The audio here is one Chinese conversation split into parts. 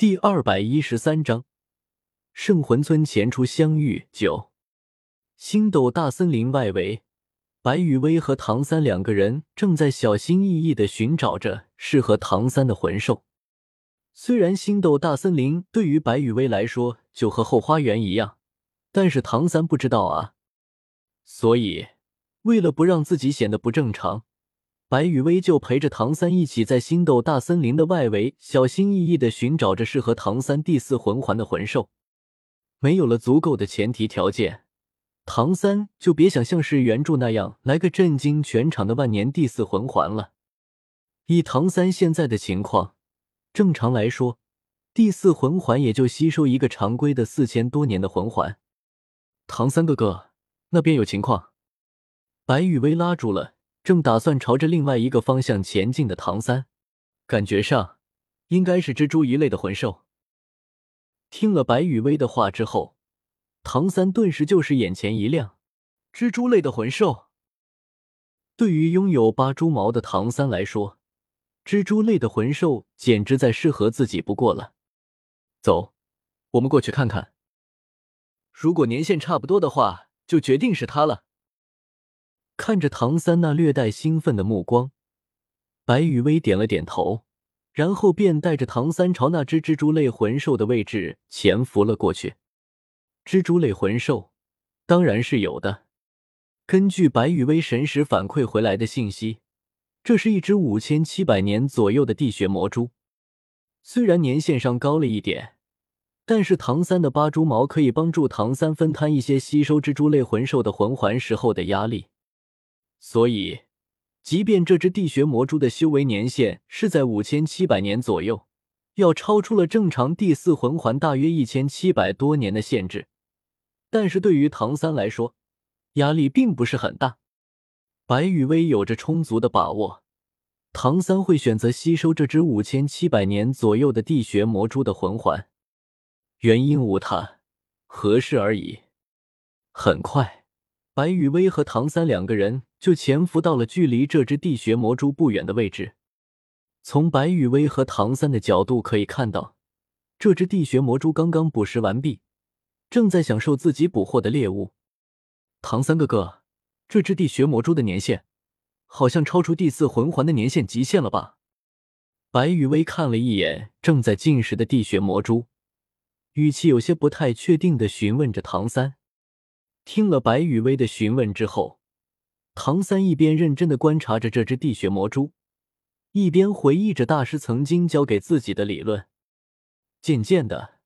第二百一十三章，圣魂村前出相遇。九，星斗大森林外围，白雨薇和唐三两个人正在小心翼翼的寻找着适合唐三的魂兽。虽然星斗大森林对于白雨薇来说就和后花园一样，但是唐三不知道啊。所以，为了不让自己显得不正常。白雨薇就陪着唐三一起在星斗大森林的外围，小心翼翼的寻找着适合唐三第四魂环的魂兽。没有了足够的前提条件，唐三就别想像是原著那样来个震惊全场的万年第四魂环了。以唐三现在的情况，正常来说，第四魂环也就吸收一个常规的四千多年的魂环。唐三哥哥，那边有情况。白雨薇拉住了。正打算朝着另外一个方向前进的唐三，感觉上应该是蜘蛛一类的魂兽。听了白雨薇的话之后，唐三顿时就是眼前一亮。蜘蛛类的魂兽，对于拥有八蛛毛的唐三来说，蜘蛛类的魂兽简直再适合自己不过了。走，我们过去看看。如果年限差不多的话，就决定是他了。看着唐三那略带兴奋的目光，白雨薇点了点头，然后便带着唐三朝那只蜘蛛类魂兽的位置潜伏了过去。蜘蛛类魂兽当然是有的。根据白羽薇神识反馈回来的信息，这是一只五千七百年左右的地穴魔蛛。虽然年限上高了一点，但是唐三的八蛛毛可以帮助唐三分摊一些吸收蜘蛛类魂兽的魂环时候的压力。所以，即便这只地穴魔蛛的修为年限是在五千七百年左右，要超出了正常第四魂环大约一千七百多年的限制，但是对于唐三来说，压力并不是很大。白羽薇有着充足的把握，唐三会选择吸收这只五千七百年左右的地穴魔蛛的魂环，原因无他，合适而已。很快。白雨薇和唐三两个人就潜伏到了距离这只地穴魔蛛不远的位置。从白雨薇和唐三的角度可以看到，这只地穴魔蛛刚刚捕食完毕，正在享受自己捕获的猎物。唐三哥哥，这只地穴魔蛛的年限好像超出第四魂环的年限极限了吧？白雨薇看了一眼正在进食的地穴魔蛛，语气有些不太确定的询问着唐三。听了白雨薇的询问之后，唐三一边认真的观察着这只地穴魔蛛，一边回忆着大师曾经教给自己的理论。渐渐的，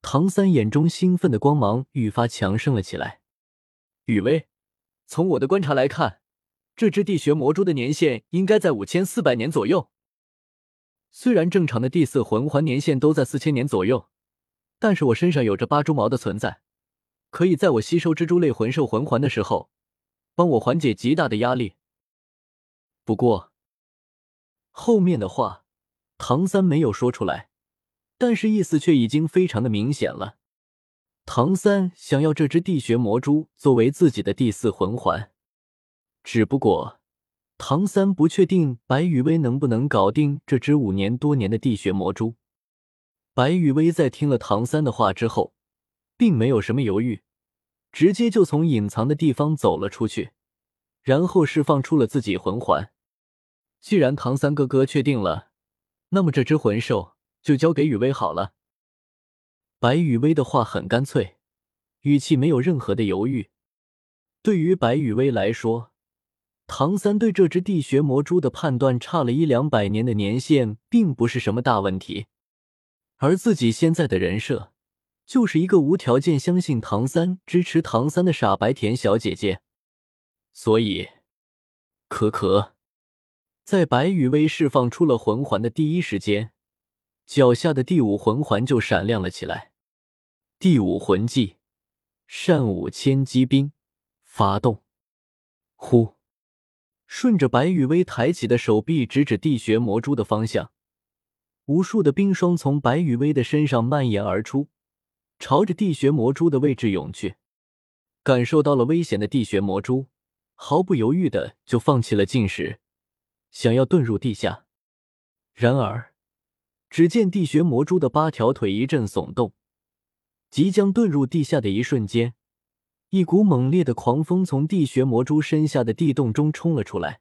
唐三眼中兴奋的光芒愈发强盛了起来。雨薇，从我的观察来看，这只地穴魔蛛的年限应该在五千四百年左右。虽然正常的第四魂环年限都在四千年左右，但是我身上有着八蛛毛的存在。可以在我吸收蜘蛛类魂兽魂环的时候，帮我缓解极大的压力。不过，后面的话唐三没有说出来，但是意思却已经非常的明显了。唐三想要这只地穴魔蛛作为自己的第四魂环，只不过唐三不确定白雨薇能不能搞定这只五年多年的地穴魔蛛。白雨薇在听了唐三的话之后。并没有什么犹豫，直接就从隐藏的地方走了出去，然后释放出了自己魂环。既然唐三哥哥确定了，那么这只魂兽就交给雨薇好了。白雨薇的话很干脆，语气没有任何的犹豫。对于白雨薇来说，唐三对这只地穴魔蛛的判断差了一两百年的年限，并不是什么大问题，而自己现在的人设。就是一个无条件相信唐三、支持唐三的傻白甜小姐姐，所以，可可，在白羽薇释放出了魂环的第一时间，脚下的第五魂环就闪亮了起来。第五魂技，善舞千机冰，发动。呼，顺着白羽薇抬起的手臂直指地穴魔蛛的方向，无数的冰霜从白羽薇的身上蔓延而出。朝着地穴魔蛛的位置涌去，感受到了危险的地穴魔蛛毫不犹豫的就放弃了进食，想要遁入地下。然而，只见地穴魔蛛的八条腿一阵耸动，即将遁入地下的一瞬间，一股猛烈的狂风从地穴魔蛛身下的地洞中冲了出来。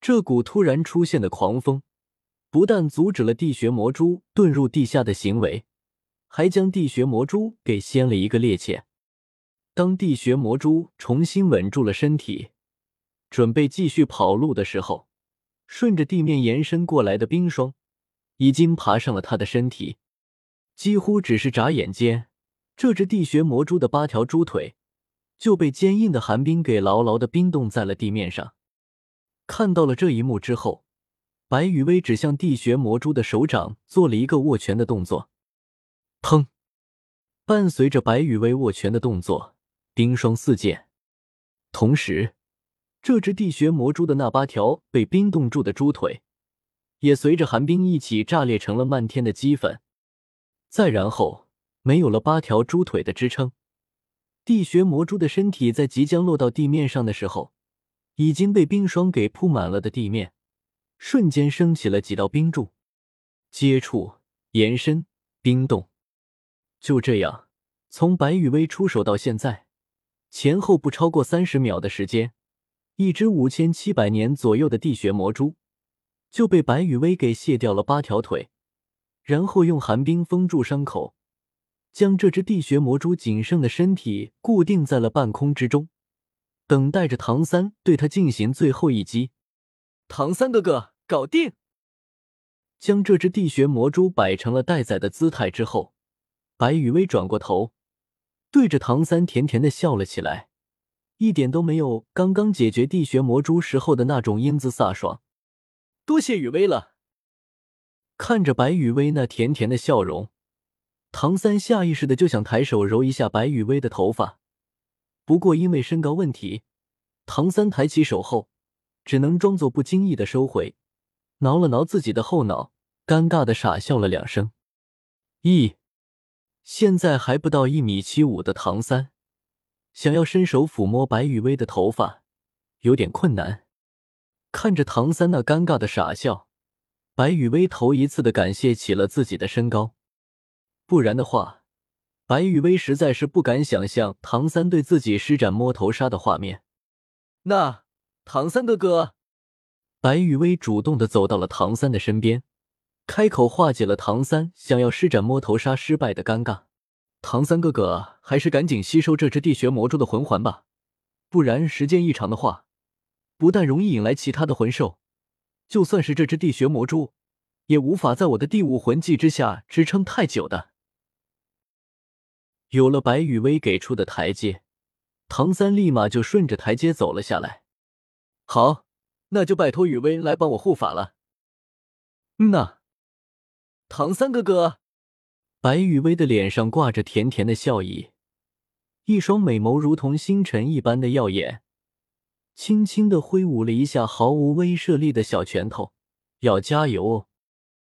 这股突然出现的狂风，不但阻止了地穴魔蛛遁入地下的行为，还将地穴魔蛛给掀了一个趔趄。当地穴魔蛛重新稳住了身体，准备继续跑路的时候，顺着地面延伸过来的冰霜已经爬上了他的身体。几乎只是眨眼间，这只地穴魔蛛的八条猪腿就被坚硬的寒冰给牢牢的冰冻在了地面上。看到了这一幕之后，白羽薇指向地穴魔蛛的手掌做了一个握拳的动作。砰！伴随着白羽薇握拳的动作，冰霜四溅。同时，这只地穴魔蛛的那八条被冰冻住的猪腿，也随着寒冰一起炸裂成了漫天的齑粉。再然后，没有了八条猪腿的支撑，地穴魔蛛的身体在即将落到地面上的时候。已经被冰霜给铺满了的地面，瞬间升起了几道冰柱，接触、延伸、冰冻。就这样，从白羽薇出手到现在，前后不超过三十秒的时间，一只五千七百年左右的地穴魔蛛就被白羽薇给卸掉了八条腿，然后用寒冰封住伤口，将这只地穴魔蛛仅剩的身体固定在了半空之中。等待着唐三对他进行最后一击，唐三哥哥搞定。将这只地穴魔蛛摆成了待宰的姿态之后，白雨薇转过头，对着唐三甜甜的笑了起来，一点都没有刚刚解决地穴魔蛛时候的那种英姿飒爽。多谢雨薇了。看着白雨薇那甜甜的笑容，唐三下意识的就想抬手揉一下白雨薇的头发。不过因为身高问题，唐三抬起手后，只能装作不经意的收回，挠了挠自己的后脑，尴尬的傻笑了两声。一，现在还不到一米七五的唐三，想要伸手抚摸白雨薇的头发，有点困难。看着唐三那尴尬的傻笑，白雨薇头一次的感谢起了自己的身高，不然的话。白雨薇实在是不敢想象唐三对自己施展摸头杀的画面。那唐三哥哥，白雨薇主动的走到了唐三的身边，开口化解了唐三想要施展摸头杀失败的尴尬。唐三哥哥，还是赶紧吸收这只地穴魔蛛的魂环吧，不然时间一长的话，不但容易引来其他的魂兽，就算是这只地穴魔蛛，也无法在我的第五魂技之下支撑太久的。有了白雨薇给出的台阶，唐三立马就顺着台阶走了下来。好，那就拜托雨薇来帮我护法了。嗯呐，唐三哥哥，白雨薇的脸上挂着甜甜的笑意，一双美眸如同星辰一般的耀眼，轻轻的挥舞了一下毫无威慑力的小拳头。要加油哦！